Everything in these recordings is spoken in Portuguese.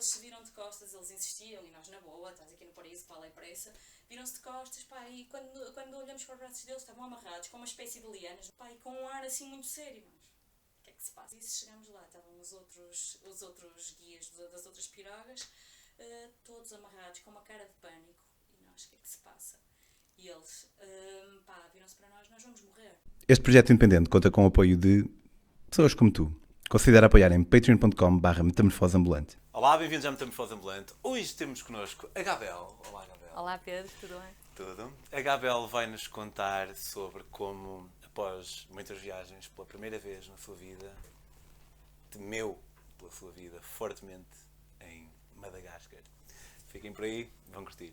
eles se viram de costas, eles insistiam, e nós na boa, estás aqui no paraíso, qual é pressa? Viram-se de costas, pá, e quando, quando olhamos para os braços deles, estavam amarrados com uma espécie de lianas, pá, e com um ar assim muito sério, mas o que é que se passa? E se chegamos lá, estavam os outros, os outros guias das outras pirogas, uh, todos amarrados, com uma cara de pânico, e nós, o que é que se passa? E eles, uh, pá, viram-se para nós, nós vamos morrer. Este projeto independente conta com o apoio de pessoas como tu. Considera apoiar em patreon.com.br metamorfose ambulante. Olá, bem-vindos à Metamorfose Ambulante. Hoje temos connosco a Gabel. Olá, Gabel. Olá, Pedro, tudo bem? Tudo. A Gabel vai-nos contar sobre como, após muitas viagens, pela primeira vez na sua vida, temeu pela sua vida fortemente em Madagascar. Fiquem por aí, vão curtir.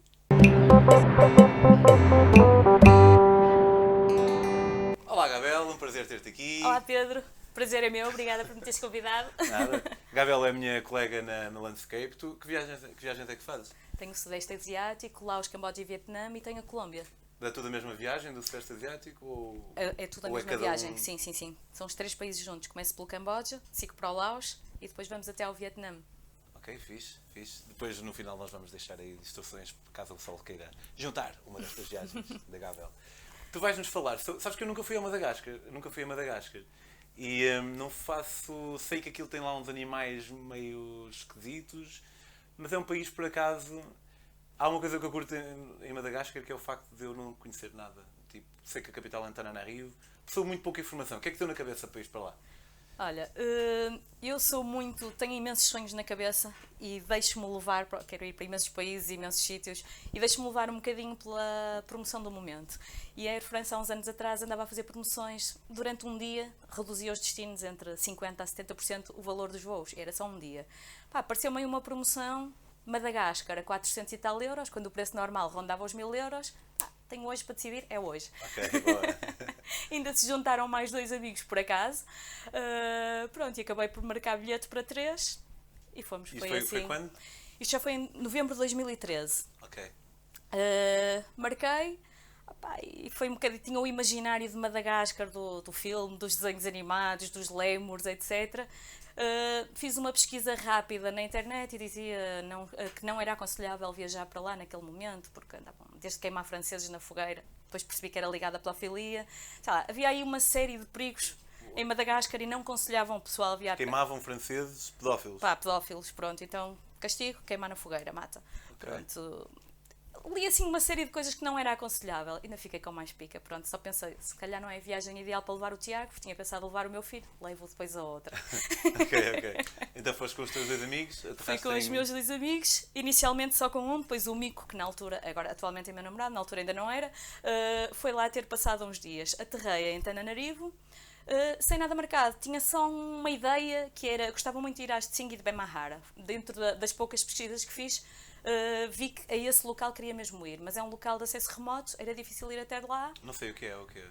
Olá, Gabel, um prazer ter-te aqui. Olá, Pedro. Prazer é meu, obrigada por me teres convidado. Nada. Gabel é a minha colega na, na Landscape. Tu, que, viagens, que viagens é que fazes? Tenho o Sudeste Asiático, Laos, Camboja e Vietnã e tenho a Colômbia. É tudo a mesma viagem do Sudeste Asiático? Ou, é, é tudo a ou é mesma é viagem, um... sim, sim, sim. São os três países juntos. Começo pelo Camboja, sigo para o Laos e depois vamos até ao Vietnã. Ok, fixe, fixe. Depois no final nós vamos deixar aí instruções caso o sol queira juntar uma destas viagens da Gabel. Tu vais-nos falar, sabes que eu nunca fui a Madagascar, nunca fui a Madagascar. E hum, não faço. Sei que aquilo tem lá uns animais meio esquisitos, mas é um país por acaso. Há uma coisa que eu curto em, Madagascar que é o facto de eu não conhecer nada. Tipo, sei que a capital é Antananarivo, sou muito pouca informação. O que é que deu na cabeça para ir para lá? Olha, eh, eu sou muito. tenho imensos sonhos na cabeça e deixo-me levar. Quero ir para imensos países, imensos sítios e deixo-me levar um bocadinho pela promoção do momento. E a Air France, há uns anos atrás, andava a fazer promoções durante um dia, reduzia os destinos entre 50% a 70% o valor dos voos. Era só um dia. Pá, apareceu-me aí uma promoção Madagascar a 400 e tal euros, quando o preço normal rondava os 1000 euros. Pá, tenho hoje para decidir, é hoje. Ok, boa. Ainda se juntaram mais dois amigos por acaso. Uh, pronto, e acabei por marcar bilhete para três e fomos. Isto foi, foi, assim. foi quando? Isto já foi em novembro de 2013. Ok. Uh, marquei. Opa, e foi um bocadinho, tinha o imaginário de Madagascar, do, do filme, dos desenhos animados, dos lemurs, etc. Uh, fiz uma pesquisa rápida na internet e dizia não, uh, que não era aconselhável viajar para lá naquele momento, porque andavam desde queimar franceses na fogueira, depois percebi que era ligada pela filia. Lá, havia aí uma série de perigos em Madagascar e não aconselhavam o pessoal a viajar. Queimavam franceses pedófilos. Pá, pedófilos, pronto. Então, castigo, queimar na fogueira, mata. Okay. Pronto li assim uma série de coisas que não era aconselhável. Ainda fiquei com mais pica. Pronto, só pensei, se calhar não é a viagem ideal para levar o Tiago, porque tinha pensado levar o meu filho, levo depois a outra. ok, ok. Então foste com os teus dois amigos? Fui com em... os meus dois amigos, inicialmente só com um, depois o Mico, que na altura, agora atualmente é meu namorado, na altura ainda não era, uh, foi lá ter passado uns dias. Aterrei em Tananarivo. Uh, sem nada marcado, tinha só uma ideia que era, gostava muito de ir às Tsingui de Bemahara, dentro da, das poucas pesquisas que fiz, uh, vi que a esse local queria mesmo ir, mas é um local de acesso remoto, era difícil ir até lá. Não sei o que é, o que é.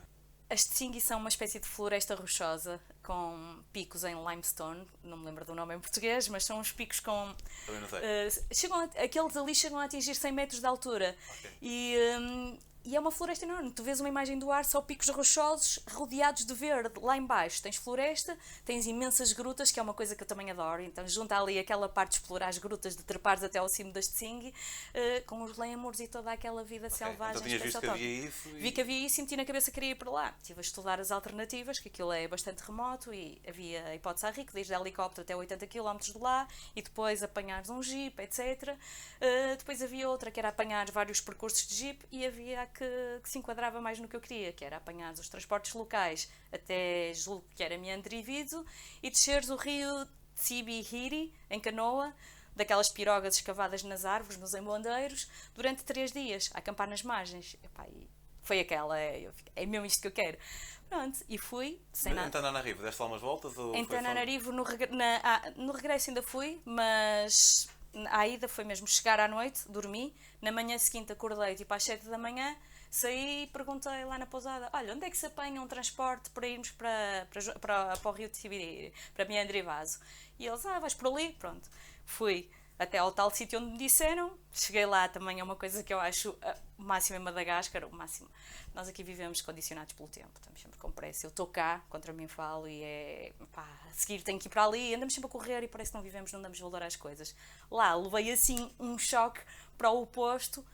As Tsingui são uma espécie de floresta rochosa com picos em limestone, não me lembro do nome em português, mas são uns picos com. Também não sei. Uh, chegam a, aqueles ali chegam a atingir 100 metros de altura. Okay. E, um, e é uma floresta enorme. Tu vês uma imagem do ar, só picos rochosos rodeados de verde. Lá embaixo tens floresta, tens imensas grutas, que é uma coisa que eu também adoro. Então junta ali aquela parte de explorar as grutas, de trepares até ao cimo das Tsing, uh, com os lemurs e toda aquela vida okay. selvagem. Então tinhas visto que havia isso? E... Vi que havia isso e meti na cabeça que queria ir para lá. Estive a estudar as alternativas, que aquilo é bastante remoto e havia a hipótese a rico, desde helicóptero até 80 km de lá e depois apanhares um jeep, etc. Uh, depois havia outra que era apanhar vários percursos de jeep e havia a que, que, se enquadrava mais no que eu queria, que era apanhar os transportes locais até julgo que era Meandrivido e desceres o rio Tsibihiri, em canoa, daquelas pirogas escavadas nas árvores, nos embondeiros, durante três dias, a acampar nas margens. Epá, foi aquela, é, é mesmo isto que eu quero. Pronto, e fui, sem nada. Em Tananarivo, deste lá umas voltas? Ou em Tananarivo, no, reg na, ah, no regresso ainda fui, mas a ida foi mesmo chegar à noite, dormi, na manhã seguinte acordei tipo às 7 da manhã, Saí e perguntei lá na pousada: olha, onde é que se apanha um transporte para irmos para, para, para, para o Rio de Sibiriri, para Meandre e Vaso? E eles: ah, vais por ali? Pronto. Fui até ao tal sítio onde me disseram. Cheguei lá também, é uma coisa que eu acho. o máximo em Madagascar, o máximo. Nós aqui vivemos condicionados pelo tempo, estamos sempre com pressa. Eu estou cá, contra mim falo, e é. pá, a seguir tenho que ir para ali, andamos sempre a correr e parece que não vivemos, não damos valor às coisas. Lá levei assim um choque para o oposto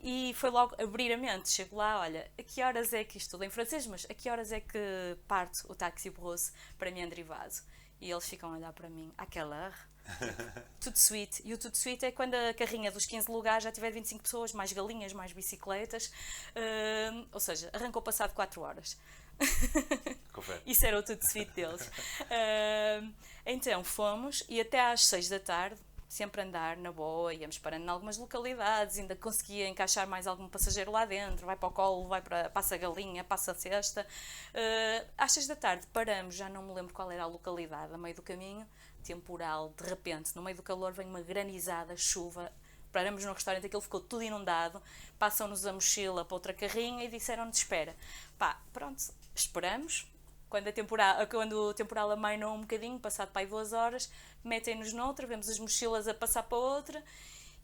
e foi logo abrir a mente. Chego lá, olha, a que horas é que isto tudo em francês, mas a que horas é que parte o táxi brosse para mim derivado? E eles ficam a olhar para mim, àquela hora. tudo suite. E o tudo suite é quando a carrinha dos 15 lugares já tiver 25 pessoas, mais galinhas, mais bicicletas. Uh, ou seja, arrancou passado 4 horas. Isso era o tudo suite deles. Uh, então fomos e até às 6 da tarde sempre andar na boa, íamos parando em algumas localidades, ainda conseguia encaixar mais algum passageiro lá dentro, vai para o colo, vai para passa a galinha, passa a cesta. Uh, às seis da tarde paramos, já não me lembro qual era a localidade, a meio do caminho, temporal, de repente, no meio do calor vem uma granizada, chuva, paramos no restaurante, aquilo ficou tudo inundado, passam-nos a mochila para outra carrinha e disseram-nos espera. Pá, pronto, esperamos, quando, a temporada, quando o temporal amaina um bocadinho, passado para aí duas horas, metem-nos noutra, vemos as mochilas a passar para outra.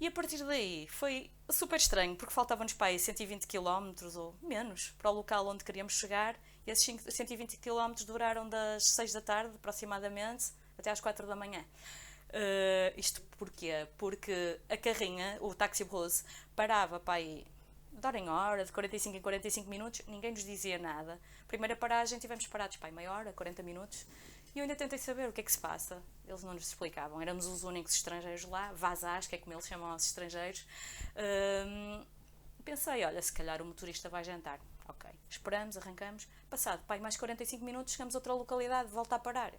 E a partir daí foi super estranho, porque faltavam-nos para aí 120 km ou menos para o local onde queríamos chegar. E esses 120 km duraram das 6 da tarde, aproximadamente, até às 4 da manhã. Uh, isto porquê? Porque a carrinha, o táxi Rose, parava para aí de hora em hora, de 45 em 45 minutos, ninguém nos dizia nada. Primeira paragem, tivemos parados para aí meia hora, 40 minutos, e eu ainda tentei saber o que é que se passa. Eles não nos explicavam. Éramos os únicos estrangeiros lá, vazás, que é como eles chamam aos estrangeiros. Hum, pensei, olha, se calhar o motorista vai jantar. Ok, esperamos, arrancamos. Passado, pai, mais 45 minutos, chegamos a outra localidade, volta a parar.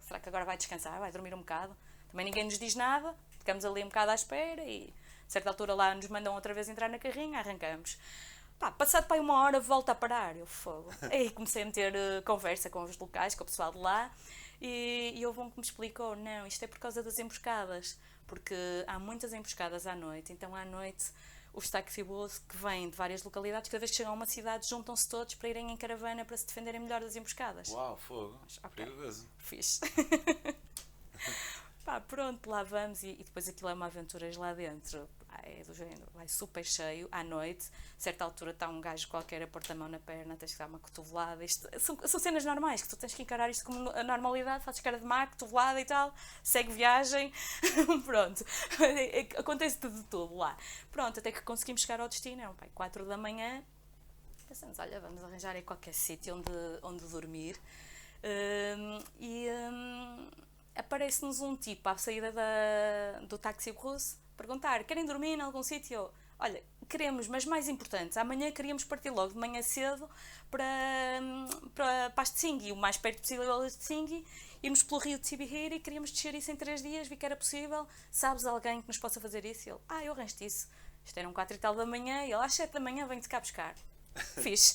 Será que agora vai descansar? Vai dormir um bocado? Também ninguém nos diz nada, ficamos ali um bocado à espera e a certa altura lá nos mandam outra vez entrar na carrinha, arrancamos. Pá, passado para uma hora, volta a parar. Eu fogo. Aí comecei a meter uh, conversa com os locais, com o pessoal de lá, e, e houve um que me explicou: não, isto é por causa das emboscadas, porque há muitas emboscadas à noite, então à noite os taxibus que vêm de várias localidades, cada vez que chegam a uma cidade, juntam-se todos para irem em caravana para se defenderem melhor das emboscadas. Uau, fogo. Okay. Perigoso. Fixe. Pá, pronto, lá vamos e, e, depois aquilo é uma aventura lá dentro é do género, vai super cheio, à noite, a certa altura está um gajo qualquer a pôr-te a mão na perna, tens que dar uma cotovelada. Isto, são, são cenas normais, que tu tens que encarar isto como a normalidade, fazes cara de mar, cotovelada e tal, segue viagem, pronto. Acontece tudo, tudo lá. Pronto, até que conseguimos chegar ao destino, eram pai, 4 da manhã, pensamos, olha, vamos arranjar aí qualquer sítio onde, onde dormir. Um, e um, aparece-nos um tipo à saída da, do táxi russo perguntar: querem dormir em algum sítio? Olha, queremos, mas mais importante, amanhã queríamos partir logo de manhã cedo para, para, para Astsingi, o mais perto possível de Astsingi, irmos pelo rio de Sibihir e queríamos descer isso em três dias, vi que era possível. Sabes alguém que nos possa fazer isso? E ele, ah, eu arranjo isso. Isto eram quatro e tal da manhã, e ele, às sete da manhã venho-te cá buscar. Fixe.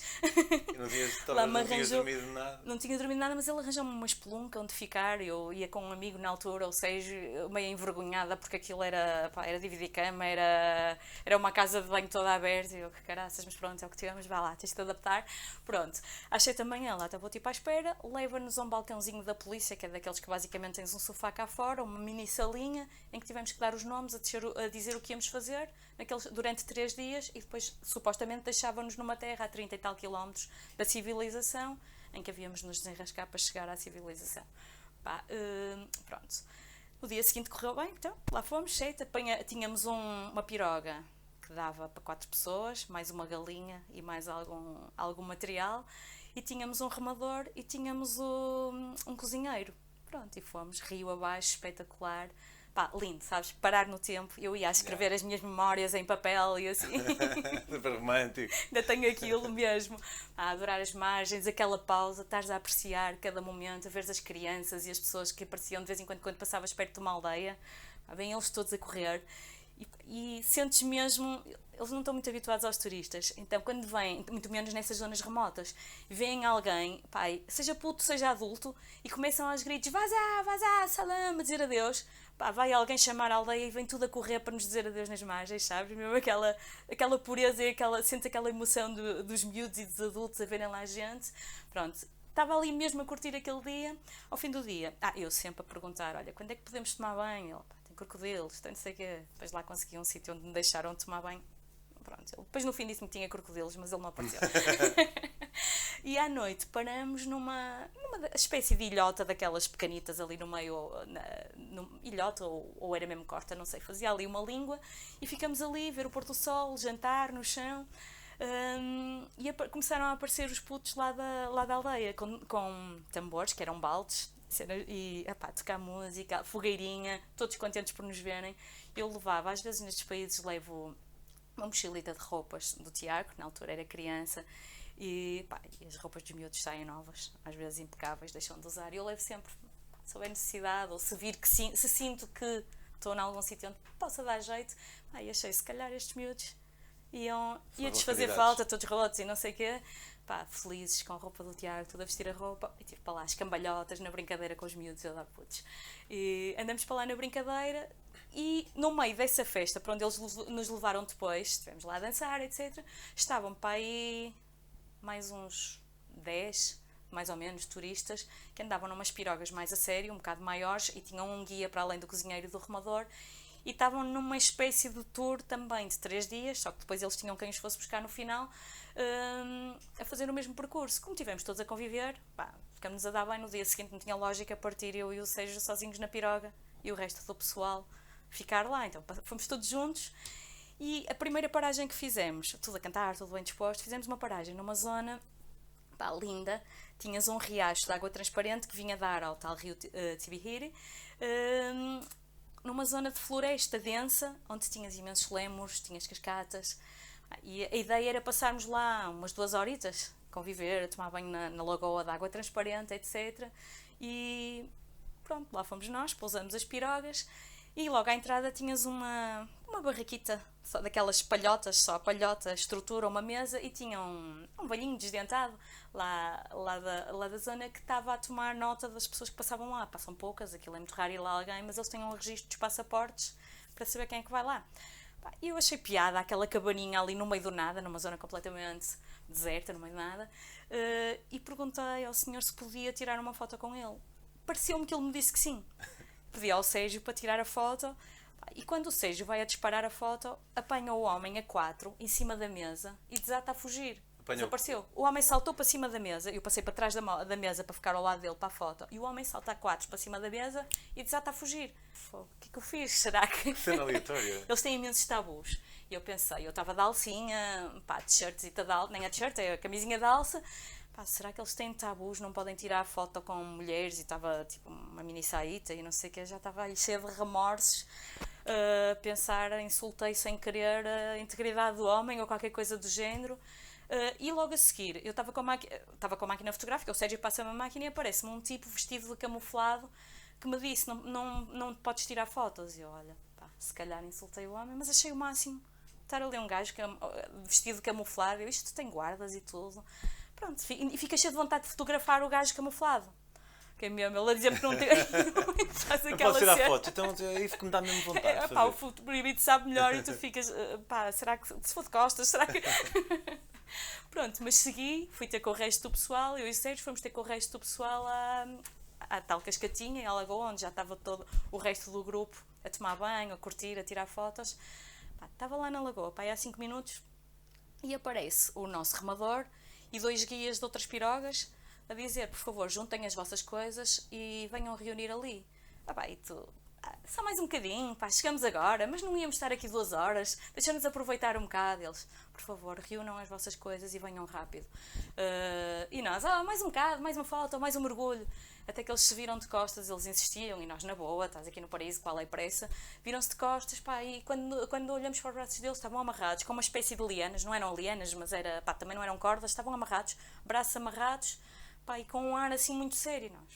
não, tinhas, Lá não tinhas dormido nada. Não tinha dormido nada, mas ele arranjou-me uma espelunca onde ficar. Eu ia com um amigo na altura, ou seja, meio envergonhada porque aquilo era, pá, era dividir cama, era, era uma casa de banho toda aberta. E eu, que caraças, mas pronto, é o que tivemos, vá lá, tens de adaptar. Pronto, achei também ela, estava tipo à espera, leva-nos a um balcãozinho da polícia, que é daqueles que basicamente tens um sofá cá fora, uma mini salinha, em que tivemos que dar os nomes, a, a dizer o que íamos fazer naqueles, durante três dias e depois supostamente deixavam-nos numa terra a 30 e tal quilómetros da civilização, em que havíamos de nos desenrascar para chegar à civilização. Pá, uh, pronto. O dia seguinte correu bem, então lá fomos, cheio, tínhamos um, uma piroga que dava para quatro pessoas, mais uma galinha e mais algum, algum material, e tínhamos um remador e tínhamos um, um cozinheiro. Pronto, e fomos, rio abaixo, espetacular pá, lindo, sabes? Parar no tempo. Eu ia escrever yeah. as minhas memórias em papel e assim. Super romântico. Ainda tenho aquilo mesmo. A adorar as margens, aquela pausa, estares a apreciar cada momento, a ver as crianças e as pessoas que apareciam de vez em quando quando passavas perto de uma aldeia. Vêm eles todos a correr. E, e sentes mesmo, eles não estão muito habituados aos turistas, então quando vêm, muito menos nessas zonas remotas, veem alguém, pai, seja puto, seja adulto, e começam aos gritos, vaza, vaza, salam, a dizer adeus, pá, vai alguém chamar a aldeia e vem tudo a correr para nos dizer adeus nas margens, sabes? Mesmo aquela, aquela pureza e aquela, sente aquela emoção do, dos miúdos e dos adultos a verem lá a gente. Pronto, estava ali mesmo a curtir aquele dia. Ao fim do dia, ah, eu sempre a perguntar: olha, quando é que podemos tomar banho? Ele, pá, tem crocodilos, tem não sei o quê. Depois lá consegui um sítio onde me deixaram tomar banho Pronto, ele, depois no fim disse-me que tinha crocodilos, mas ele não apareceu. e à noite paramos numa, numa espécie de ilhota daquelas pequenitas ali no meio, na, no, ilhota ou, ou era mesmo corta, não sei, fazia ali uma língua e ficamos ali, ver o pôr do sol, jantar no chão. Um, e a, começaram a aparecer os putos lá da, lá da aldeia com, com tambores, que eram baldes, e epá, tocar música, fogueirinha, todos contentes por nos verem. Eu levava, às vezes nestes países levo uma mochilita de roupas do Tiago, na altura era criança, e, pá, e as roupas dos miúdos saem novas, às vezes impecáveis, deixam de usar. E eu levo sempre, se houver necessidade, ou se vir que se sinto que estou em algum sítio onde possa dar jeito, pá, e achei, se calhar estes miúdos iam, fazer falta, todos rotos e não sei o quê pá, felizes com a roupa do Tiago, tudo a vestir a roupa, e tive para lá as cambalhotas na brincadeira com os miúdos, eu dar putos. E andamos para lá na brincadeira e no meio dessa festa, para onde eles nos levaram depois, estivemos lá a dançar, etc., estavam para aí mais uns 10, mais ou menos, turistas, que andavam numas pirogas mais a sério, um bocado maiores, e tinham um guia para além do cozinheiro e do remador, e estavam numa espécie de tour também de três dias, só que depois eles tinham quem os fosse buscar no final, um, a fazer o mesmo percurso. Como tivemos todos a conviver, pá, ficamos a dar bem no dia seguinte, não tinha lógica partir eu e o Sérgio sozinhos na piroga e o resto do pessoal ficar lá. Então fomos todos juntos e a primeira paragem que fizemos, tudo a cantar, tudo bem disposto, fizemos uma paragem numa zona pá, linda. Tinhas um riacho de água transparente que vinha dar ao tal rio uh, Tibihiri. Um, numa zona de floresta densa, onde tinhas imensos lémures, tinhas cascatas, e a ideia era passarmos lá umas duas horitas, conviver, tomar banho na, na lagoa de água transparente, etc. E pronto, lá fomos nós, pousamos as pirogas e logo à entrada tinhas uma, uma barraquita, só daquelas palhotas, só palhota, estrutura, uma mesa e tinha um, um velhinho desdentado lá, lá, da, lá da zona que estava a tomar nota das pessoas que passavam lá. Passam poucas, aquilo é muito raro ir lá alguém, mas eles têm um registro dos passaportes para saber quem é que vai lá. E eu achei piada aquela cabaninha ali no meio do nada, numa zona completamente deserta, no meio do nada, uh, e perguntei ao senhor se podia tirar uma foto com ele. Pareceu-me que ele me disse que sim. Pedi ao Sérgio para tirar a foto, e quando o Sérgio vai a disparar a foto, apanha o homem a quatro em cima da mesa e desata a fugir. Apanhou. Desapareceu. O homem saltou para cima da mesa, eu passei para trás da, da mesa para ficar ao lado dele para a foto, e o homem salta a quatro para cima da mesa e desata a fugir. O que é que eu fiz? Será que. Eles têm imensos tabus. E eu pensei, eu estava de alcinha, pá, t-shirts e tal, nem a t-shirt, é a camisinha de alça. Pá, será que eles têm tabus, não podem tirar foto com mulheres? E estava tipo uma mini saíta e não sei o que, já estava aí cheia de remorsos. Uh, pensar, insultei sem querer a integridade do homem ou qualquer coisa do género. Uh, e logo a seguir, eu estava com, a com a máquina fotográfica, o Sérgio passa-me a máquina e aparece-me um tipo vestido de camuflado que me disse: Não, não, não podes tirar fotos. E eu, olha, pá, se calhar insultei o homem, mas achei o máximo estar ali um gajo vestido de camuflado. Eu, isto tem guardas e tudo. Pronto, e fica cheio de vontade de fotografar o gajo camuflado. Que é mesmo, ele a dizer que não tem. faz aquela não tirar fotos, então é isso que me dá mesmo vontade. É, pá, o proibido sabe melhor e tu ficas, uh, pá, será que se for de costas, será que. Pronto, mas segui, fui ter com o resto do pessoal, eu e o Sérgio fomos ter com o resto do pessoal à, à tal cascatinha, em Alagoa, onde já estava todo o resto do grupo a tomar banho, a curtir, a tirar fotos. Pá, estava lá na Lagoa, pá, há 5 minutos, e aparece o nosso remador e dois guias de outras pirogas a dizer, por favor, juntem as vossas coisas e venham reunir ali. Ah, e tu, só mais um bocadinho, pá, chegamos agora, mas não íamos estar aqui duas horas, deixa-nos aproveitar um bocado. Eles, por favor, reúnam as vossas coisas e venham rápido. Uh, e nós, ah, mais um bocado, mais uma foto, mais um mergulho. Até que eles se viram de costas, eles insistiam, e nós, na boa, estás aqui no paraíso, qual é pressa? Viram-se de costas, pá, e quando, quando olhamos para os braços deles, estavam amarrados, com uma espécie de lianas, não eram lianas, mas era, pá, também não eram cordas, estavam amarrados, braços amarrados, pá, e com um ar assim muito sério. Nós,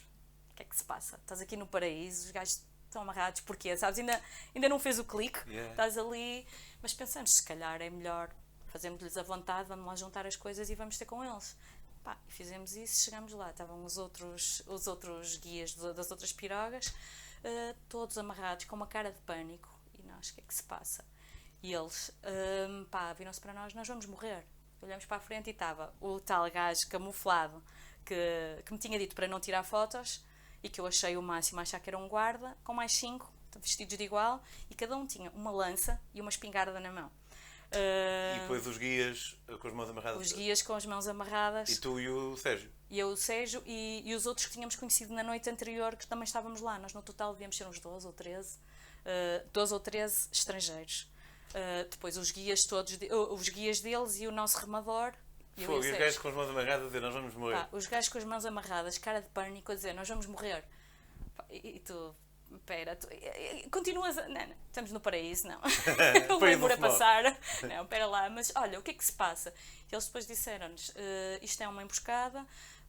o que é que se passa? Estás aqui no paraíso, os gajos estão amarrados, porquê? Sabes, ainda, ainda não fez o clique, yeah. estás ali, mas pensamos, se calhar é melhor fazermos-lhes a vontade, vamos lá juntar as coisas e vamos ter com eles. Pá, fizemos isso, chegamos lá, estavam os outros, os outros guias das outras pirogas, uh, todos amarrados, com uma cara de pânico, e nós, o que é que se passa? E eles, uh, pá, viram-se para nós, nós vamos morrer. Olhamos para a frente e estava o tal gajo camuflado que, que me tinha dito para não tirar fotos, e que eu achei o máximo achar que era um guarda, com mais cinco vestidos de igual, e cada um tinha uma lança e uma espingarda na mão. Uh, E depois os guias eh, com as mãos amarradas. os guias com as mãos amarradas. E tu e o Sérgio. E eu, o Sérgio e, e os outros que tínhamos conhecido na noite anterior, que também estávamos lá. Nós no total devíamos ser uns 12 ou 13. Uh, 12 ou 13 estrangeiros. Uh, depois os guias todos, de- uh, os guias deles e o nosso remador. E eu e os gajos com as mãos amarradas a dizer nós vamos morrer. Pá, os gajos com as mãos amarradas, cara de pânico, a dizer nós vamos morrer. Pá, e, e tu, pera, tu, e- e- continuas a. Não, não, estamos no paraíso, não. o amor a passar. Não, pera lá, mas olha, o que é que se passa? E eles depois disseram-nos: "Eh, isto é uma emboscada.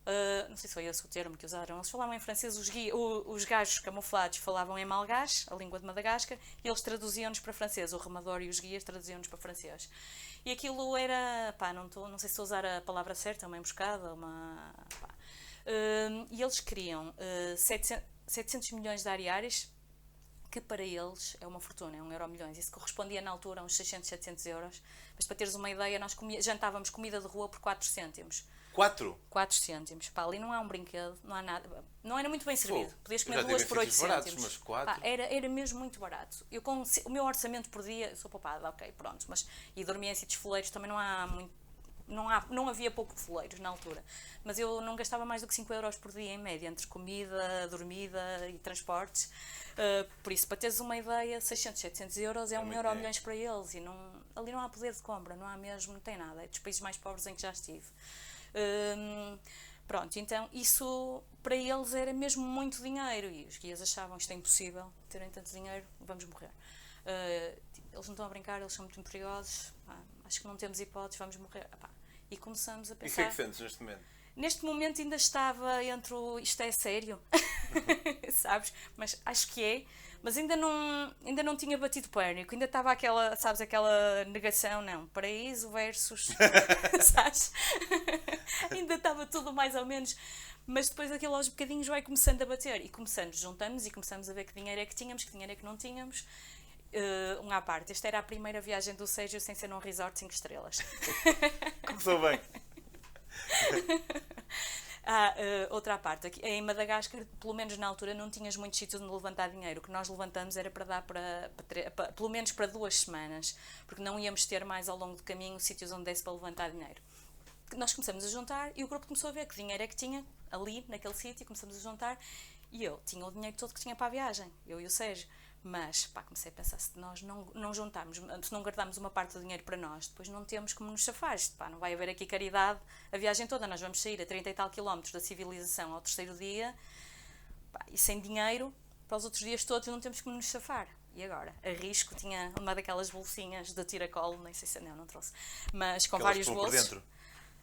eh, não sei se foi esse o termo que usaram. Eles falavam em francês, os, gui- o- os gajos camuflados falavam em malgache, a língua de Madagascar, e eles traduziam-nos para francês. O remador e os guias traduziam-nos para francês. E aquilo era, pá, não, tô, não sei se estou a usar a palavra certa, uma emboscada, uma. pá. Hum, e eles queriam eh, 700, 700 milhões de ariários, que para eles é uma fortuna, é um euro milhões. Isso correspondia na altura a uns 600, 700 euros. Mas para teres uma ideia, nós comia, jantávamos comida de rua por 4 cêntimos. Quatro? 4 cêntimos. Pá, ali não há um brinquedo, não há nada. Não era muito bem servido. Fogo. Podias comer duas por 8 sítios baratos, cêntimos. mas quatro? Pá, era, era mesmo muito barato. Eu com o meu orçamento por dia, sou poupada, ok, pronto. Mas, e dormia em sítios foleiros, também não há muito. Não, há, não havia pouco foleiros na altura. Mas eu não gastava mais do que 5 euros por dia em média, entre comida, dormida e transportes. Uh, por isso, para teres uma ideia, 600, 700 euros é, um muito euro dinheiro. milhões para eles. E não, ali não há poder de compra, não há mesmo, não tem nada. É dos países mais pobres em que já estive. Hum, pronto, então isso para eles era mesmo muito dinheiro e os guias achavam isto é impossível, terem tanto dinheiro, vamos morrer. Uh, eles não estão a brincar, eles são muito perigosos, pá, acho que não temos hipóteses, vamos morrer. Pá, e começamos a E o que é pensar. que sentes neste momento? Neste momento ainda estava entre o isto é sério, sabes? Mas acho que é. Mas ainda não, ainda não tinha batido pânico, ainda estava aquela, sabes, aquela negação, não, paraíso versus, sabes? ainda estava tudo mais ou menos, mas depois aquilo aos bocadinhos vai começando a bater e começamos, juntamos e começamos a ver que dinheiro é que tínhamos, que dinheiro é que não tínhamos. Uh, um à parte, esta era a primeira viagem do Sérgio sem ser num resort 5 estrelas. Começou bem. Há eh, outra parte, aqui, em Madagascar, pelo menos na altura, não tinhas muitos sítios onde levantar dinheiro. O que nós levantamos era para dar para, para para- pelo menos para duas semanas, porque não íamos ter mais ao longo do caminho sítios onde desse para levantar dinheiro. Nós começamos a juntar e o grupo começou a ver que dinheiro é que tinha ali, naquele sítio, começamos a juntar e eu tinha o dinheiro todo que tinha para a viagem, eu e o Sérgio. Mas, pá, comecei a pensar, se nós não, não juntarmos, se não guardarmos uma parte do dinheiro para nós, depois não temos como nos safar. Pá, não vai haver aqui caridade a viagem toda. Nós vamos sair a 30 e tal quilómetros da civilização ao terceiro dia pá, e sem dinheiro para os outros dias todos não temos como nos safar. E agora? Arrisco, tinha uma daquelas bolsinhas de tiracolo, nem sei se. Não, não trouxe. Mas com Aquelas vários vão por bolsos. dentro.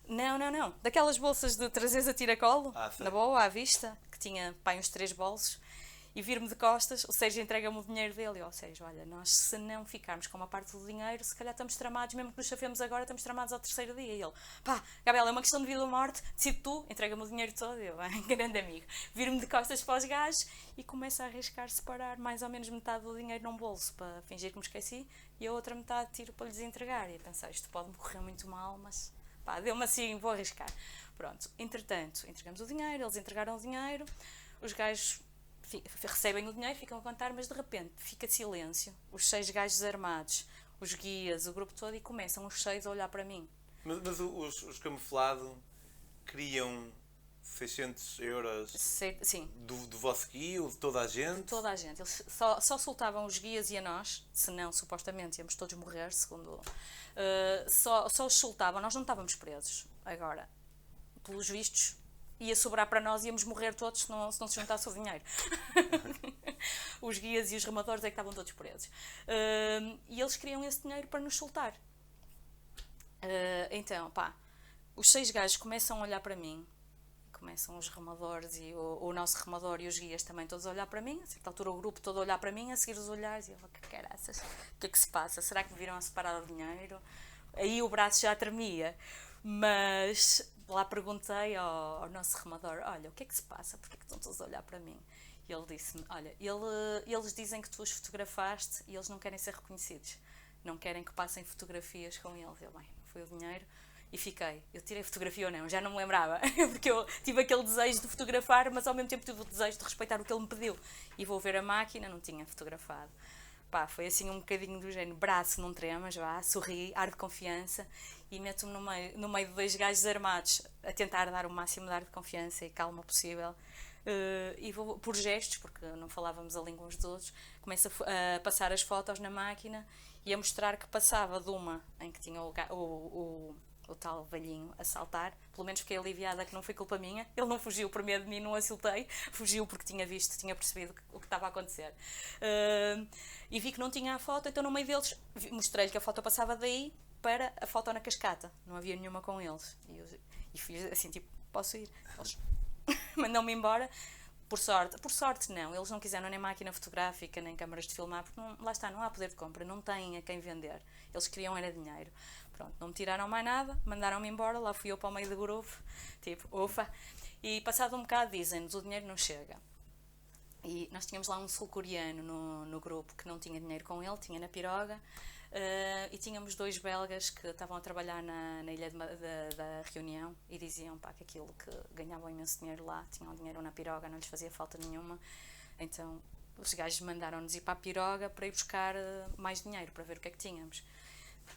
Não, não, não. Daquelas bolsas de trazeres a tiracolo, Ah, na boa, à vista, que tinha pá, uns três bolsos, e vir-me de costas, o Sérgio entrega-me o dinheiro dele. Eu, Sérgio, olha, nós se não ficarmos com uma parte do dinheiro, se calhar estamos tramados, mesmo que nos chafemos agora, estamos tramados ao terceiro dia. E ele, pá, Gabriel, é uma questão de vida ou morte, decide tu, entrega-me o dinheiro todo. Eu, bem, grande amigo. Vir-me de costas para os gajos e começa a arriscar separar mais ou menos metade do dinheiro num bolso para fingir que me esqueci e a outra metade tiro para lhes entregar. E a pensar, isto pode-me correr muito mal, mas pá, deu-me assim, vou arriscar. Pronto, entretanto, entregamos o dinheiro, eles entregaram o dinheiro, os gajos recebem o dinheiro, ficam a contar, mas de repente fica silêncio. Os seis gajos armados, os guias, o grupo todo, e começam os seis a olhar para mim. Mas, mas os, os camuflado queriam 600 euros Se- Sim, do, do vosso guia ou de toda a gente? toda a gente. Eles só, só soltavam os guias e a nós, senão supostamente íamos todos morrer, segundo. eh, só, só os soltavam, nós não estávamos presos. Agora, pelos vistos, ia sobrar para nós, íamos morrer todos se não se, não se juntasse o dinheiro. os guias e os remadores é que estavam todos presos. Eh, e eles queriam esse dinheiro para nos soltar. Eh, então, pá, os seis gajos começam a olhar para mim, começam os remadores e o, o nosso remador e os guias também todos a olhar para mim, a certa altura o grupo todo a olhar para mim, a seguir os olhares e eu, que caraças, o que é que se passa? Será que me viram a separar o dinheiro? Aí o braço já tremia, mas lá perguntei ao, ao nosso remador, olha, o que é que se passa? Porquê que estão todos a olhar para mim? E ele disse-me, olha, ele, eles dizem que tu os fotografaste e eles não querem ser reconhecidos, não querem que passem fotografias com eles. Eu, bem, foi o dinheiro e fiquei. Eu tirei fotografia ou não, já não me lembrava, porque eu tive aquele desejo de fotografar, mas ao mesmo tempo tive o desejo de respeitar o que ele me pediu. E vou ver a máquina, não tinha fotografado. Pá, foi assim um bocadinho do género, braço não tremas, vá, sorri, ar de confiança e meto-me no meio, no meio de dois gajos armados a tentar dar o máximo de ar de confiança e calma possível. Uh, e vou por gestos, porque não falávamos a língua uns dos outros, começo a, a, passar as fotos na máquina e a mostrar que passava de uma em que tinha o, o, o, o tal velhinho a saltar. Pelo menos fiquei aliviada que não foi culpa minha. Ele não fugiu por medo de mim, não asiltei. Fugiu porque tinha visto, tinha percebido o que estava a acontecer. Uh, e vi que não tinha a foto, então no meio deles mostrei-lhe que a foto passava daí para a foto na cascata. Não havia nenhuma com eles. E, eu, e fiz assim, tipo, posso ir? Eles mandam-me embora. Por sorte, por sorte não, eles não quiseram nem máquina fotográfica, nem câmaras de filmar, porque não, lá está, não há poder de compra, não têm a quem vender. Eles queriam era dinheiro. Pronto, não me tiraram mais nada, mandaram-me embora, lá fui eu para o meio do grupo, tipo, ufa. E passado um bocado dizem-nos, o dinheiro não chega. E nós tínhamos lá um sul-coreano no, no grupo que não tinha dinheiro com ele, tinha na piroga, Uh, e tínhamos dois belgas que estavam a trabalhar na, na ilha da Reunião e diziam pá, que aquilo que ganhavam imenso dinheiro lá, tinham dinheiro na piroga, não lhes fazia falta nenhuma. Então os gajos mandaram-nos ir para a piroga para ir buscar uh, mais dinheiro, para ver o que é que tínhamos.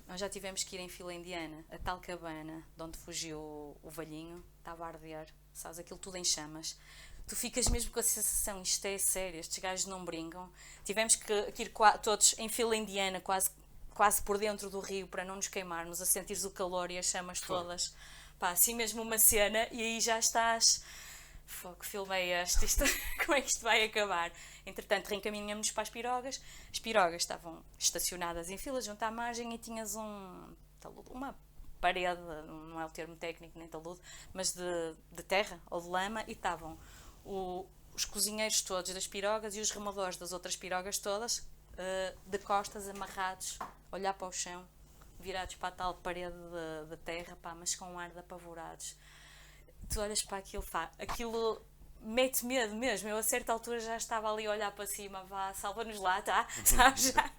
Nós já tivemos que ir em fila indiana, a tal cabana de onde fugiu o, velhinho, estava a arder, sabes, aquilo tudo em chamas tu ficas mesmo com a sensação, isto é sério, estes gajos não brincam. Tivemos que, que ir todos em fila indiana, quase quase por dentro do rio para não nos queimarmos, a sentires o calor e as chamas todas. Pá, assim mesmo uma cena e aí já estás. Fogo, filme é este? Isto, como é que isto vai acabar? Entretanto, reencaminhamos para as pirogas. As pirogas estavam estacionadas em fila junto à margem e tinhas um, uma parede, não é o termo técnico nem talude, mas de, de terra ou de lama e estavam o, os cozinheiros todos das pirogas e os remadores das outras pirogas todas uh, de costas amarrados, olhar para o chão, virados para a tal parede de, de terra, pá, mas com um ar de apavorados. Tu olhas para aquilo, pá, aquilo mete medo mesmo. Eu a certa altura já estava ali a olhar para cima, vá, salva-nos lá, tá? Sabes? Já.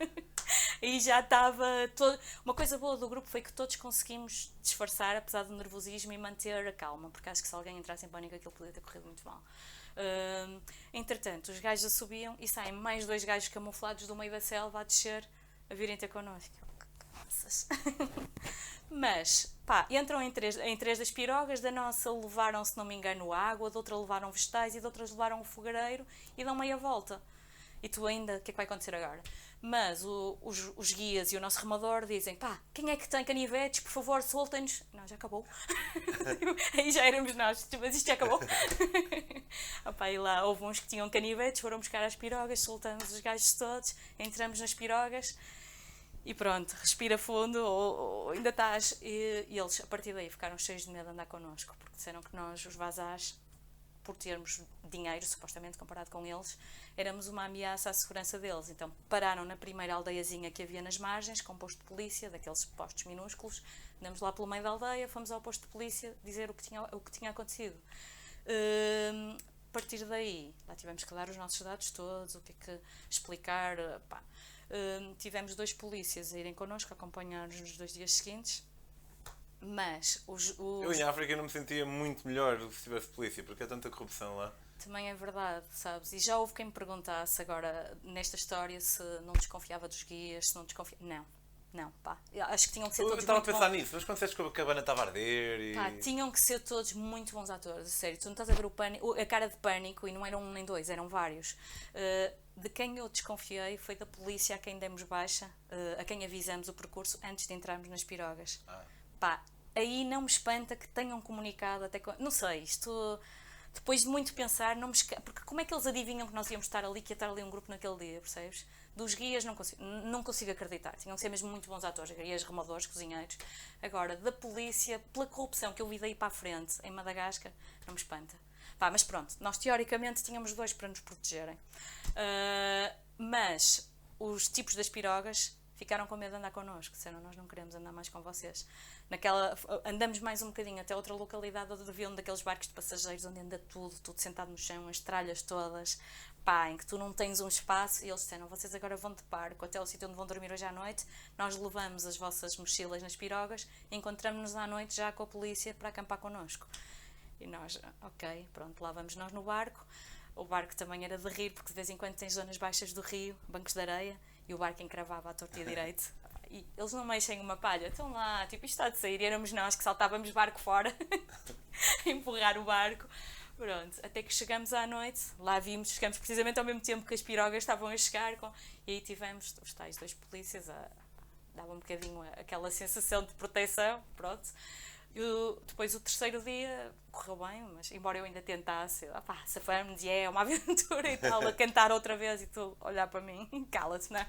E já estava. Todo... Uma coisa boa do grupo foi que todos conseguimos disfarçar, apesar do nervosismo, e manter a calma, porque acho que se alguém entrasse em pânico aquilo podia ter corrido muito mal. Uh, entretanto, os gajos subiam e saem mais dois gajos camuflados do meio da selva a descer, a virem ter connosco. Mas, pá, entram em três, em três das pirogas, da nossa levaram, se não me engano, água, da outra levaram vegetais e de outras levaram o fogareiro e dão meia volta. E tu ainda, o que é que vai acontecer agora? Mas o, os, os, guias e o nosso remador dizem: pá, quem é que tem canivetes? Por favor, soltem-nos. Não, já acabou. Aí já éramos nós, mas isto já acabou. Opa, e lá houve uns que tinham canivetes, foram buscar as pirogas, soltamos os gajos todos, entramos nas pirogas e pronto, respira fundo, ou, ou ainda estás. E, e, eles, a partir daí, ficaram cheios de medo de andar connosco, porque disseram que nós, os vazás, por termos dinheiro, supostamente comparado com eles, éramos uma ameaça à segurança deles. Então pararam na primeira aldeiazinha que havia nas margens, com um posto de polícia, daqueles postos minúsculos. Andamos lá pelo meio da aldeia, fomos ao posto de polícia dizer o que tinha, o que tinha acontecido. Uh, a partir daí, lá tivemos que dar os nossos dados todos, o que é que explicar. Pá. Uh, tivemos dois polícias a irem connosco, acompanhar-nos nos dois dias seguintes. Mas os, os... Eu em África não me sentia muito melhor se tivesse polícia, porque há tanta corrupção lá. Também é verdade, sabes? E já houve quem me perguntasse agora, nesta história, se não desconfiava dos guias, se não desconfiava. Não, não, pá. Eu acho que tinham que ser todos. Eu estava a pensar bons. nisso, mas quando disseste que a cabana estava a arder e. Pá, tinham que ser todos muito bons atores, a sério. Tu não estás a ver o pânico, a cara de pânico, e não eram um nem dois, eram vários. Uh, de quem eu desconfiei foi da polícia a quem demos baixa, uh, a quem avisamos o percurso antes de entrarmos nas pirogas. Ah. Pá, aí não me espanta que tenham comunicado até. Com... Não sei, isto depois de muito pensar, não me esca... porque como é que eles adivinham que nós íamos estar ali, que ia estar ali um grupo naquele dia, percebes? Dos guias não consigo, não consigo acreditar, tinham que ser mesmo muito bons atores, guias, remadores, cozinheiros. Agora, da polícia, pela corrupção que eu vi daí para a frente, em Madagascar, não me espanta. Pá, mas pronto, nós teoricamente tínhamos dois para nos protegerem. Uh, mas os tipos das pirogas ficaram com medo de andar connosco, disseram nós não queremos andar mais com vocês naquela andamos mais um bocadinho até outra localidade onde havia um daqueles barcos de passageiros onde anda tudo, tudo sentado no chão, as tralhas todas, pá, em que tu não tens um espaço e eles disseram, vocês agora vão de barco até o sítio onde vão dormir hoje à noite, nós levamos as vossas mochilas nas pirogas e encontramos-nos à noite já com a polícia para acampar connosco. E nós, ok, pronto, lá vamos nós no barco. O barco também era de rir, porque de vez em quando tens zonas baixas do rio, bancos de areia, e o barco encravava à torta e direito. E eles não mexem uma palha, estão lá, tipo, isto está de sair, e éramos nós que saltávamos barco fora, empurrar o barco. Pronto, até que chegamos à noite, lá vimos, chegamos precisamente ao mesmo tempo que as pirogas estavam a chegar, com, e aí tivemos os tais dois polícias a, dava um bocadinho aquela sensação de proteção, pronto. E o, depois o terceiro dia correu bem, mas embora eu ainda tentasse, opá, safamos e é uma aventura e tal, a cantar outra vez e tu olhar para mim, cala-te, não é?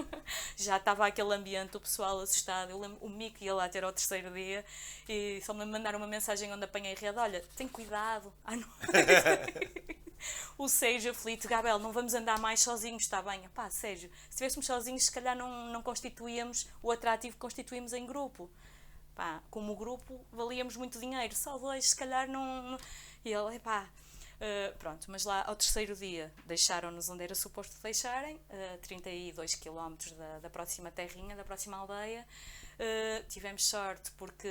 Já estava aquele ambiente, o pessoal assustado. Eu lembro, o Mico ia lá ter ao terceiro dia e só me mandaram uma mensagem onde apanhei rede: olha, tem cuidado à noite. o Sérgio aflito, Gabriel, não vamos andar mais sozinhos, está bem? Pá, Sérgio, se estivéssemos sozinhos, se calhar não, não constituíamos o atrativo que constituímos em grupo. Pá, como grupo, valíamos muito dinheiro, só dois, se calhar não. E ele, pá. Uh, pronto, mas lá ao terceiro dia deixaram-nos onde era suposto deixarem, uh, 32 km da, da próxima terrinha, da próxima aldeia. Uh, tivemos sorte porque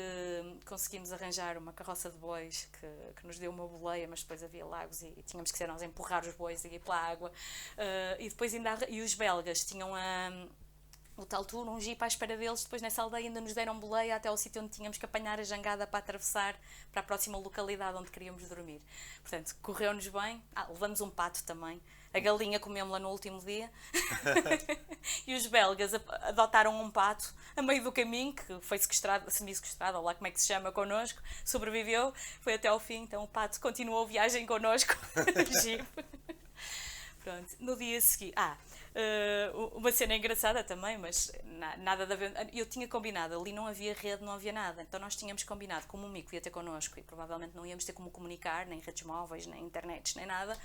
conseguimos arranjar uma carroça de bois que, que nos deu uma boleia, mas depois havia lagos e, e tínhamos que ser nós a empurrar os bois e ir pela água. Uh, e depois ainda e os belgas tinham a o tal tour, um jeep à espera deles, depois nessa aldeia ainda nos deram boleia até ao sítio onde tínhamos que apanhar a jangada para atravessar para a próxima localidade onde queríamos dormir. Portanto, correu-nos bem. Ah, levamos um pato também. A galinha comemos-la no último dia. e os belgas adotaram um pato a meio do caminho, que foi sequestrado, semi-sequestrado, ou lá como é que se chama, connosco, sobreviveu, foi até ao fim, então o pato continuou a viagem connosco. Pronto, no dia seguinte. Ah, Uh, uma cena engraçada também, mas na, nada de haver. Eu tinha combinado, ali não havia rede, não havia nada. Então nós tínhamos combinado, como o Mico ia ter connosco e provavelmente não íamos ter como comunicar, nem redes móveis, nem internet, nem nada.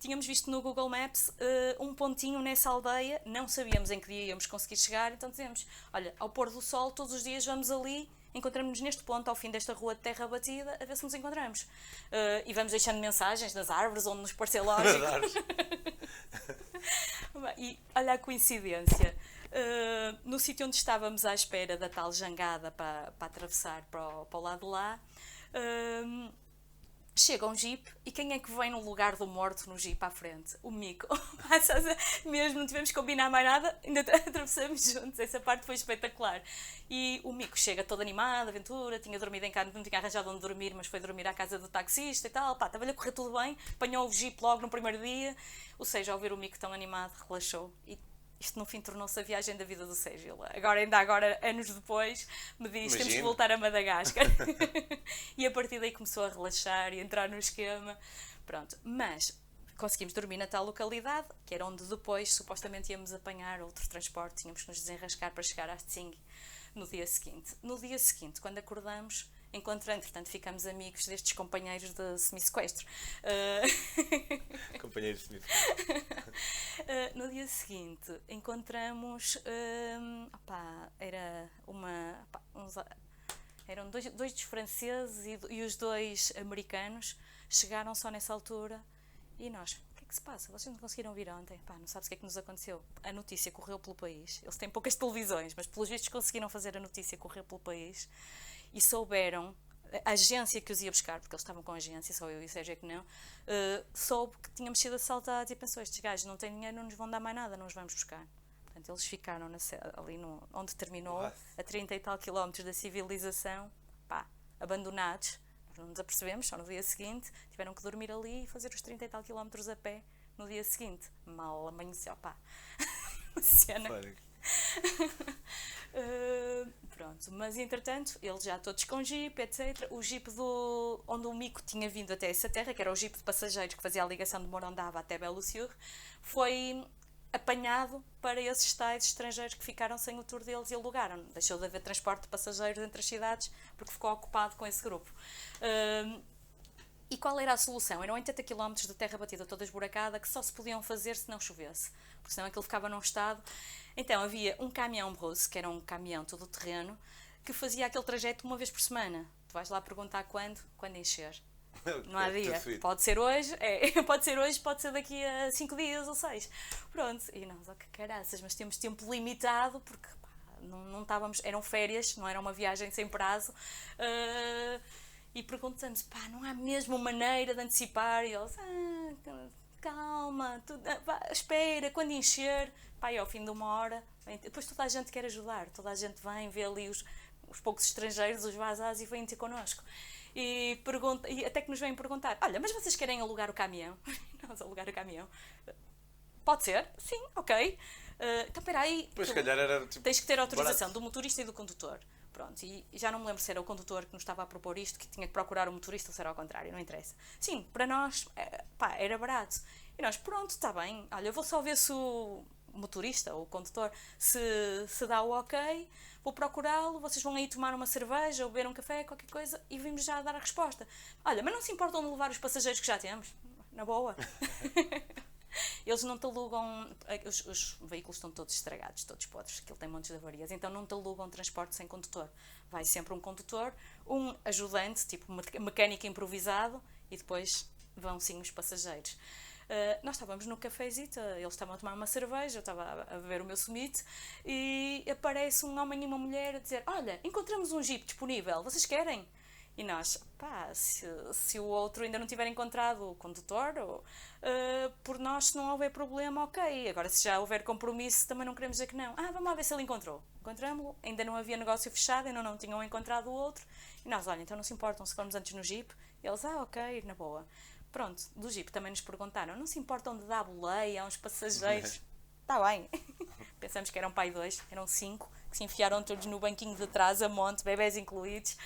Tínhamos visto no Google Maps uh, um pontinho nessa aldeia, não sabíamos em que dia íamos conseguir chegar, então dizemos: Olha, ao pôr do sol, todos os dias vamos ali encontramos-nos neste ponto, ao fim desta rua de terra batida, a ver se nos encontramos. Uh, e vamos deixando mensagens nas árvores, onde nos parecer lógico. e olha a coincidência. Uh, no sítio onde estávamos à espera da tal jangada para, para atravessar para o, para o lado de lá, uh, chega um jeep e quem é que vem no lugar do morto no jeep à frente? O Mico. Mesmo não tivemos que combinar mais nada, ainda atravessamos juntos. Essa parte foi espetacular. E o Mico chega todo animado, aventura, tinha dormido em casa, não tinha arranjado onde dormir, mas foi dormir à casa do taxista e tal. Pá, estava-lhe a correr tudo bem, apanhou o jeep logo no primeiro dia. Ou seja, ao ver o Mico tão animado, relaxou e isto no fim tornou-se a viagem da vida do Sérgio. Agora, ainda agora, anos depois, me diz: Imagina. temos que voltar a Madagascar. e a partir daí começou a relaxar e entrar no esquema. Pronto, mas conseguimos dormir na tal localidade, que era onde depois supostamente íamos apanhar outro transporte, tínhamos que nos desenrascar para chegar a Tsing no dia seguinte. No dia seguinte, quando acordamos, encontrando, portanto, ficamos amigos destes companheiros de semi-sequestro. Uh... companheiros de semi-sequestro. uh, no dia seguinte, encontramos. Opá, era uma. Opá, uns, eram dois, dois dos franceses e, e, os dois americanos chegaram só nessa altura e nós. O que é que se passa? Vocês não conseguiram vir ontem? Pá, não sabes o que é que nos aconteceu? A notícia correu pelo país. Eles têm poucas televisões, mas pelos vistos conseguiram fazer a notícia correr pelo país e souberam, a agência que os ia buscar, porque eles estavam com a agência, só eu e o Sérgio é que não, uh, soube que tínhamos sido assaltados e pensou: estes gajos não têm dinheiro, não nos vão dar mais nada, não os vamos buscar. Portanto, eles ficaram na, ali no, onde terminou, a 30 e tal quilómetros da civilização, pá, abandonados. Nós não nos apercebemos, só no dia seguinte tiveram que dormir ali e fazer os 30 e tal quilómetros a pé no dia seguinte. Mal amanheceu, pá. Cena. Uh, pronto, mas entretanto, eles já todos com jeep, etc. O jeep do, onde o Mico tinha vindo até essa terra, que era o jeep de passageiros que fazia a ligação de Morondava até Belo foi apanhado para esses tais estrangeiros que ficaram sem o tour deles e alugaram. Deixou de haver transporte de passageiros entre as cidades porque ficou ocupado com esse grupo. Uh, e qual era a solução? Eram 80 km de terra batida toda esburacada que só se podiam fazer se não chovesse, porque senão aquilo ficava num estado então havia um caminhão Bruce, que era um caminhão todo terreno, que fazia aquele trajeto uma vez por semana. Tu vais lá perguntar quando? Quando encher. Não há dia. Pode ser hoje, é, pode ser hoje, pode ser daqui a 5 dias ou 6. Pronto. E nós, oh, que caraças, mas temos tempo limitado porque pá, não, não estávamos, eram férias, não era uma viagem sem prazo. Uh, e perguntamos, pá, não há mesmo maneira de antecipar? E eles, ah, calma, tu, ah, vá, espera, quando encher, pá, e ao fim de uma hora, vem- depois toda a gente quer ajudar, toda a gente vem, vê ali os, os poucos estrangeiros, os vazás, e vêm ter connosco. E, pergunta, e até que nos vêm perguntar: olha, mas vocês querem alugar o caminhão? Nós alugar o caminhão. Pode ser? Sim, ok. Ah, então, espera aí. Depois, se que eu- calhar, era tipo. Tens que ter autorização barato. do motorista e do condutor. Pronto, e e já não me lembro se era o condutor que nos estava a propor isto, que tinha que procurar o motorista ou se era ao contrário, não interessa. Sim, para nós, eh, pá, era barato. E nós, pronto, está bem, olha, eu vou só ver se o motorista ou condutor se, se dá o ok, vou procurá-lo, vocês vão aí tomar uma cerveja ou beber um café, qualquer coisa, e vimos já dar a resposta. Olha, mas não se importam de levar os passageiros que já temos? Na boa. Eles não te alugam. Os, os veículos estão todos estragados, todos podres, aquilo tem montes de avarias, então não te alugam transporte sem condutor. Vai sempre um condutor, um ajudante, tipo me- mecânico improvisado, e depois vão sim os passageiros. Uh, nós estávamos no cafezito, eles estavam a tomar uma cerveja, eu estava a, beber o meu sumite, e aparece um homem e uma mulher a dizer: Olha, encontramos um jeep disponível, vocês querem? E nós, pá, se, se o outro ainda não tiver encontrado o condutor, ou, eh, por nós, se não houver problema, ok. Agora, se já houver compromisso, também não queremos dizer que não. Ah, vamos lá ver se ele encontrou. Encontramos-lo, ainda não havia negócio fechado, ainda não tinham encontrado o outro. E nós, olha, então não se importam se formos antes no Jeep? E eles, ah, ok, na boa. Pronto, do Jeep também nos perguntaram, não se importam de dar boleia aos passageiros? Está bem. Pensamos que eram pai dois, eram cinco, que se enfiaram todos no banquinho de trás, a monte, bebés incluídos.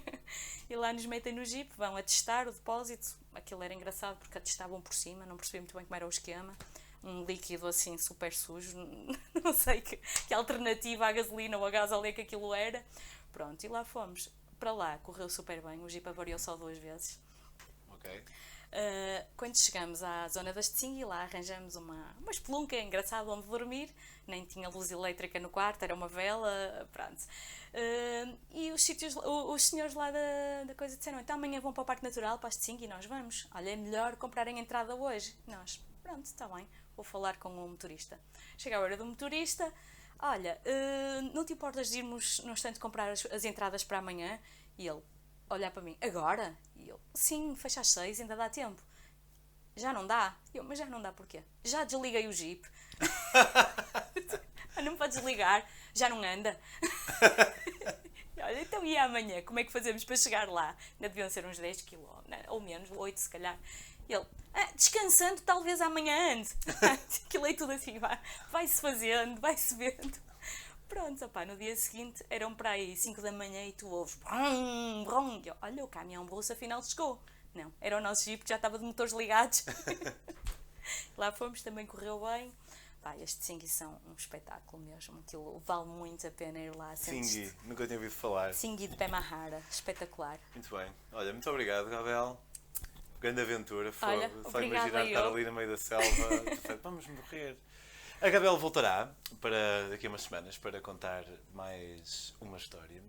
e lá nos metem no jeep, vão atestar o depósito. Aquilo era engraçado porque atestavam por cima, não percebi muito bem como era o esquema. Um líquido assim super sujo, não sei que, que alternativa à gasolina ou à gasóleo que aquilo era. Pronto, e lá fomos. Para lá, correu super bem, o jeep avariou só duas vezes. Ok. Uh, quando chegamos à zona das Tsing, lá arranjamos uma, uma espelunca engraçada onde dormir, nem tinha luz elétrica no quarto, era uma vela, pronto. Uh, e os, sítios, os senhores lá da, da coisa disseram: então amanhã vão para o Parque Natural, para as Tsing, e nós vamos. Olha, é melhor comprarem entrada hoje. Nós, pronto, está bem, vou falar com o motorista. Chega a hora do motorista: olha, uh, não te importas de irmos no instante comprar as, as entradas para amanhã? E ele, olhar para mim, agora? E eu, sim, fecha às seis, ainda dá tempo. Já não dá? E eu, mas já não dá porquê? Já desliguei o Jeep. Ah, não pode desligar, já não anda. Olha, então e amanhã? Como é que fazemos para chegar lá? Ainda deviam ser uns 10 km, ou menos, 8 se calhar. E ele, ah, descansando, talvez amanhã ande. Aquilo é tudo assim, vai- vai-se fazendo, vai-se vendo. Pronto, opá, no dia seguinte eram para aí 5 da manhã e tu ouves brum, brum. E eu, olha, o caminhão bolso afinal chegou. Não, era o nosso jeep que já estava de motores ligados. Lá fomos, também correu bem. Pá, estes Singhi são um espetáculo mesmo. Aquilo vale muito a pena ir lá. Singhi, nunca tinha ouvido falar. Singhi de Pemahara, espetacular. Muito bem. Olha, muito obrigado, Gabriel. Grande aventura. Olha, Só imaginar estar ali no meio da selva. Vamos morrer. A Gabriel voltará para daqui a umas semanas para contar mais uma história.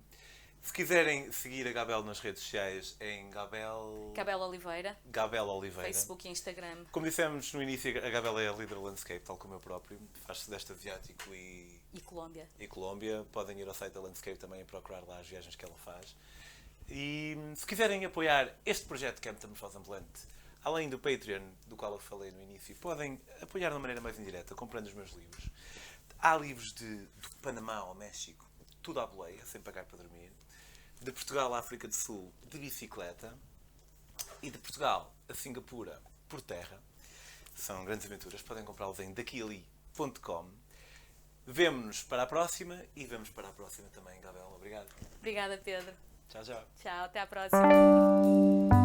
Se quiserem seguir a Gabriel nas redes sociais, é em Gabel... Cabela Oliveira, Gabel Oliveira. Facebook e Instagram. Como dissemos no início, a Gabel é a líder Landscape, tal como eu próprio. Faz Sudeste Asiático e E Colômbia. e Colômbia. Podem ir ao site da Landscape também e procurar lá as viagens que ela faz. E se quiserem apoiar este projeto que é Metamorfose Ambulante, além do Patreon, do qual eu falei no início, podem apoiar de uma maneira mais indireta, comprando os meus livros. Há livros de, do Panamá ao México, tudo à boleia, sem pagar para dormir. De Portugal à África do Sul, de bicicleta. E de Portugal a Singapura, por terra. São grandes aventuras, podem comprá-los em daquiali.com. Vemo-nos para a próxima e vemos para a próxima também, Gabriel. Obrigado. Obrigada, Pedro. Tchau, tchau. Tchau, até à próxima.